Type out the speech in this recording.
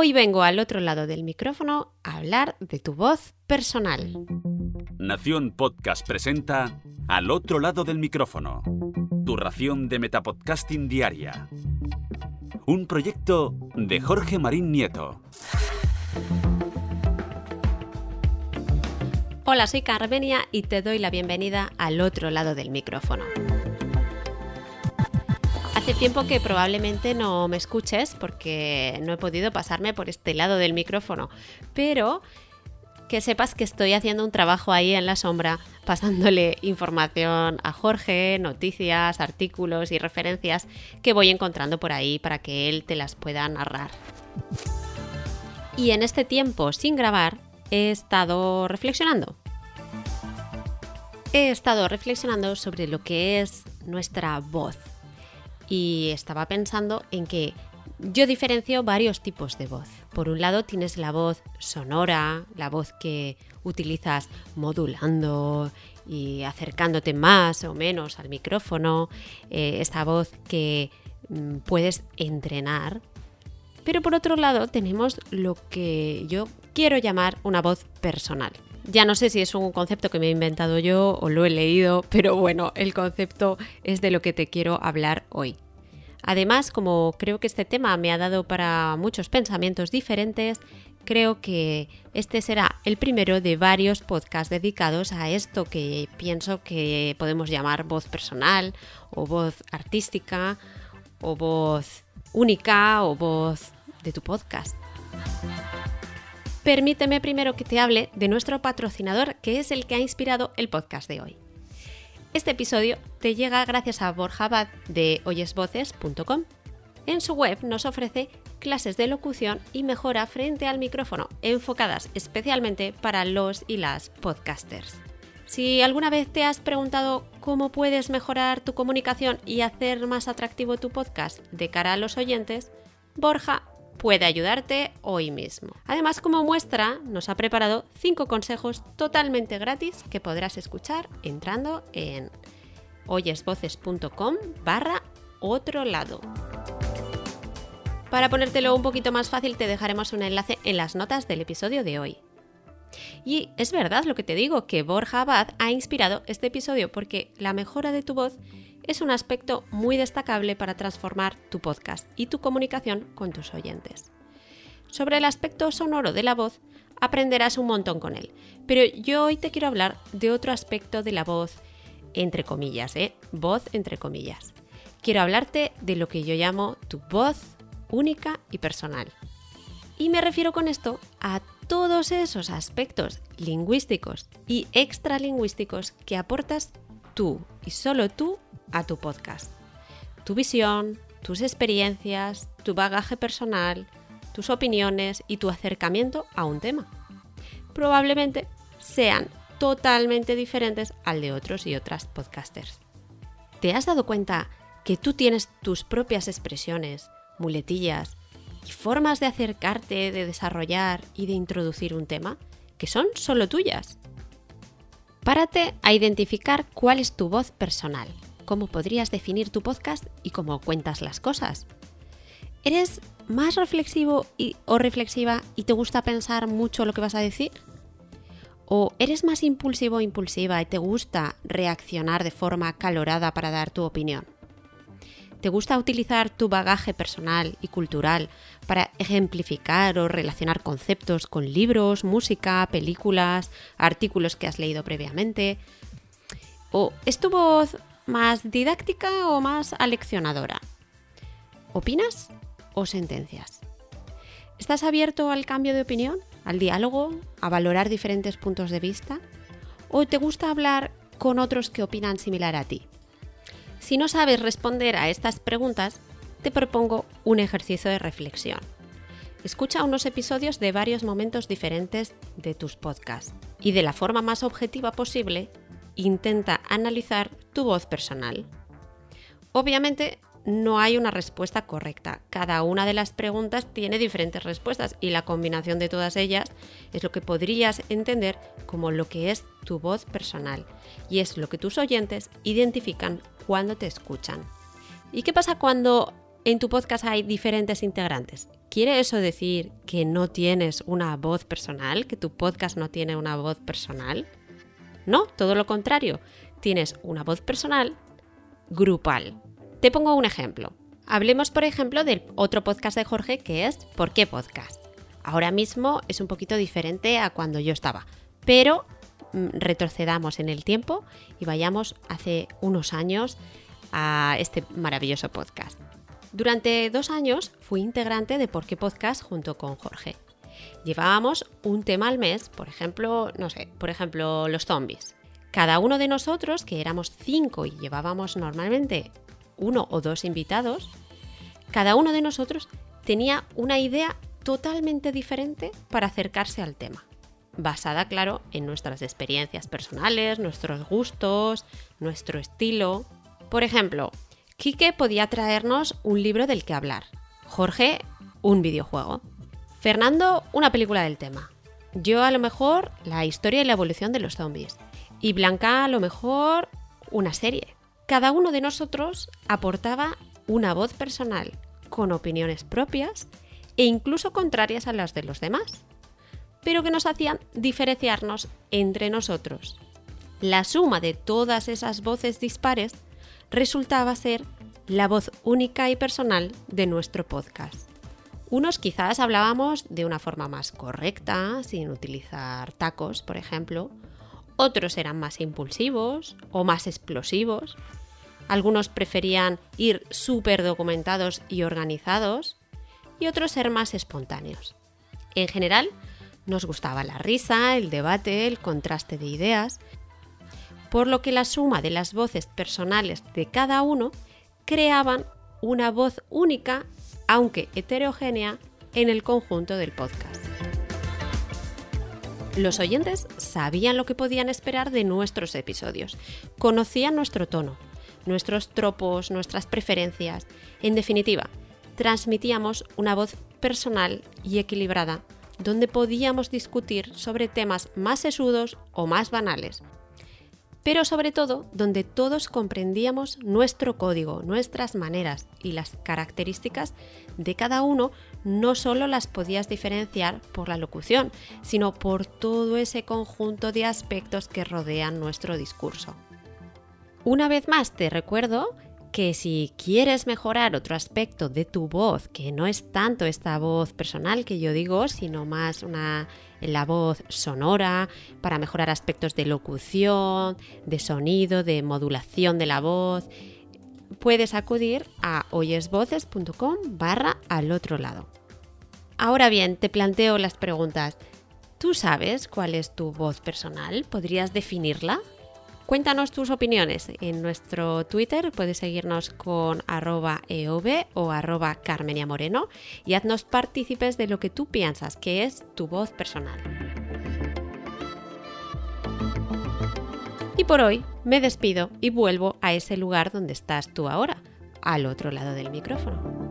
Hoy vengo al otro lado del micrófono a hablar de tu voz personal. Nación Podcast presenta Al otro lado del micrófono, tu ración de Metapodcasting Diaria. Un proyecto de Jorge Marín Nieto. Hola, soy Carmenia y te doy la bienvenida al otro lado del micrófono. Hace tiempo que probablemente no me escuches porque no he podido pasarme por este lado del micrófono, pero que sepas que estoy haciendo un trabajo ahí en la sombra, pasándole información a Jorge, noticias, artículos y referencias que voy encontrando por ahí para que él te las pueda narrar. Y en este tiempo sin grabar he estado reflexionando. He estado reflexionando sobre lo que es nuestra voz y estaba pensando en que yo diferencio varios tipos de voz. Por un lado tienes la voz sonora, la voz que utilizas modulando y acercándote más o menos al micrófono, eh, esta voz que mm, puedes entrenar. Pero por otro lado tenemos lo que yo quiero llamar una voz personal. Ya no sé si es un concepto que me he inventado yo o lo he leído, pero bueno, el concepto es de lo que te quiero hablar hoy. Además, como creo que este tema me ha dado para muchos pensamientos diferentes, creo que este será el primero de varios podcasts dedicados a esto que pienso que podemos llamar voz personal o voz artística o voz única o voz de tu podcast. Permíteme primero que te hable de nuestro patrocinador que es el que ha inspirado el podcast de hoy. Este episodio te llega gracias a Borja Abad de oyesvoces.com. En su web nos ofrece clases de locución y mejora frente al micrófono, enfocadas especialmente para los y las podcasters. Si alguna vez te has preguntado cómo puedes mejorar tu comunicación y hacer más atractivo tu podcast de cara a los oyentes, Borja puede ayudarte hoy mismo. Además, como muestra, nos ha preparado 5 consejos totalmente gratis que podrás escuchar entrando en oyesvoces.com barra otro lado. Para ponértelo un poquito más fácil te dejaremos un enlace en las notas del episodio de hoy. Y es verdad lo que te digo, que Borja Abad ha inspirado este episodio porque la mejora de tu voz es un aspecto muy destacable para transformar tu podcast y tu comunicación con tus oyentes. Sobre el aspecto sonoro de la voz, aprenderás un montón con él, pero yo hoy te quiero hablar de otro aspecto de la voz, entre comillas, ¿eh? Voz entre comillas. Quiero hablarte de lo que yo llamo tu voz única y personal. Y me refiero con esto a todos esos aspectos lingüísticos y extralingüísticos que aportas tú y solo tú a tu podcast. Tu visión, tus experiencias, tu bagaje personal, tus opiniones y tu acercamiento a un tema. Probablemente sean totalmente diferentes al de otros y otras podcasters. ¿Te has dado cuenta que tú tienes tus propias expresiones, muletillas y formas de acercarte, de desarrollar y de introducir un tema que son solo tuyas? Párate a identificar cuál es tu voz personal cómo podrías definir tu podcast y cómo cuentas las cosas. ¿Eres más reflexivo o reflexiva y te gusta pensar mucho lo que vas a decir? ¿O eres más impulsivo o impulsiva y te gusta reaccionar de forma calorada para dar tu opinión? ¿Te gusta utilizar tu bagaje personal y cultural para ejemplificar o relacionar conceptos con libros, música, películas, artículos que has leído previamente? ¿O es tu voz ¿Más didáctica o más aleccionadora? ¿Opinas o sentencias? ¿Estás abierto al cambio de opinión, al diálogo, a valorar diferentes puntos de vista? ¿O te gusta hablar con otros que opinan similar a ti? Si no sabes responder a estas preguntas, te propongo un ejercicio de reflexión. Escucha unos episodios de varios momentos diferentes de tus podcasts y de la forma más objetiva posible intenta analizar tu voz personal. Obviamente no hay una respuesta correcta. Cada una de las preguntas tiene diferentes respuestas y la combinación de todas ellas es lo que podrías entender como lo que es tu voz personal y es lo que tus oyentes identifican cuando te escuchan. ¿Y qué pasa cuando en tu podcast hay diferentes integrantes? ¿Quiere eso decir que no tienes una voz personal, que tu podcast no tiene una voz personal? No, todo lo contrario. Tienes una voz personal grupal. Te pongo un ejemplo. Hablemos, por ejemplo, del otro podcast de Jorge que es ¿Por qué podcast? Ahora mismo es un poquito diferente a cuando yo estaba, pero mm, retrocedamos en el tiempo y vayamos hace unos años a este maravilloso podcast. Durante dos años fui integrante de Por qué Podcast junto con Jorge. Llevábamos un tema al mes, por ejemplo, no sé, por ejemplo, los zombies. Cada uno de nosotros, que éramos cinco y llevábamos normalmente uno o dos invitados, cada uno de nosotros tenía una idea totalmente diferente para acercarse al tema, basada, claro, en nuestras experiencias personales, nuestros gustos, nuestro estilo. Por ejemplo, Quique podía traernos un libro del que hablar, Jorge un videojuego, Fernando una película del tema, yo a lo mejor la historia y la evolución de los zombies, y Blanca a lo mejor una serie. Cada uno de nosotros aportaba una voz personal con opiniones propias e incluso contrarias a las de los demás, pero que nos hacían diferenciarnos entre nosotros. La suma de todas esas voces dispares resultaba ser la voz única y personal de nuestro podcast. Unos quizás hablábamos de una forma más correcta, sin utilizar tacos, por ejemplo. Otros eran más impulsivos o más explosivos. Algunos preferían ir súper documentados y organizados y otros ser más espontáneos. En general, nos gustaba la risa, el debate, el contraste de ideas, por lo que la suma de las voces personales de cada uno creaban una voz única, aunque heterogénea, en el conjunto del podcast. Los oyentes sabían lo que podían esperar de nuestros episodios, conocían nuestro tono, nuestros tropos, nuestras preferencias. En definitiva, transmitíamos una voz personal y equilibrada, donde podíamos discutir sobre temas más sesudos o más banales, pero sobre todo donde todos comprendíamos nuestro código, nuestras maneras y las características de cada uno, no solo las podías diferenciar por la locución, sino por todo ese conjunto de aspectos que rodean nuestro discurso. Una vez más te recuerdo que si quieres mejorar otro aspecto de tu voz, que no es tanto esta voz personal que yo digo, sino más una la voz sonora, para mejorar aspectos de locución, de sonido, de modulación de la voz, puedes acudir a oyesvoces.com barra al otro lado. Ahora bien, te planteo las preguntas. ¿Tú sabes cuál es tu voz personal? ¿Podrías definirla? Cuéntanos tus opiniones en nuestro Twitter, puedes seguirnos con arroba eov o arroba carmenia moreno y haznos partícipes de lo que tú piensas que es tu voz personal. Y por hoy me despido y vuelvo a ese lugar donde estás tú ahora, al otro lado del micrófono.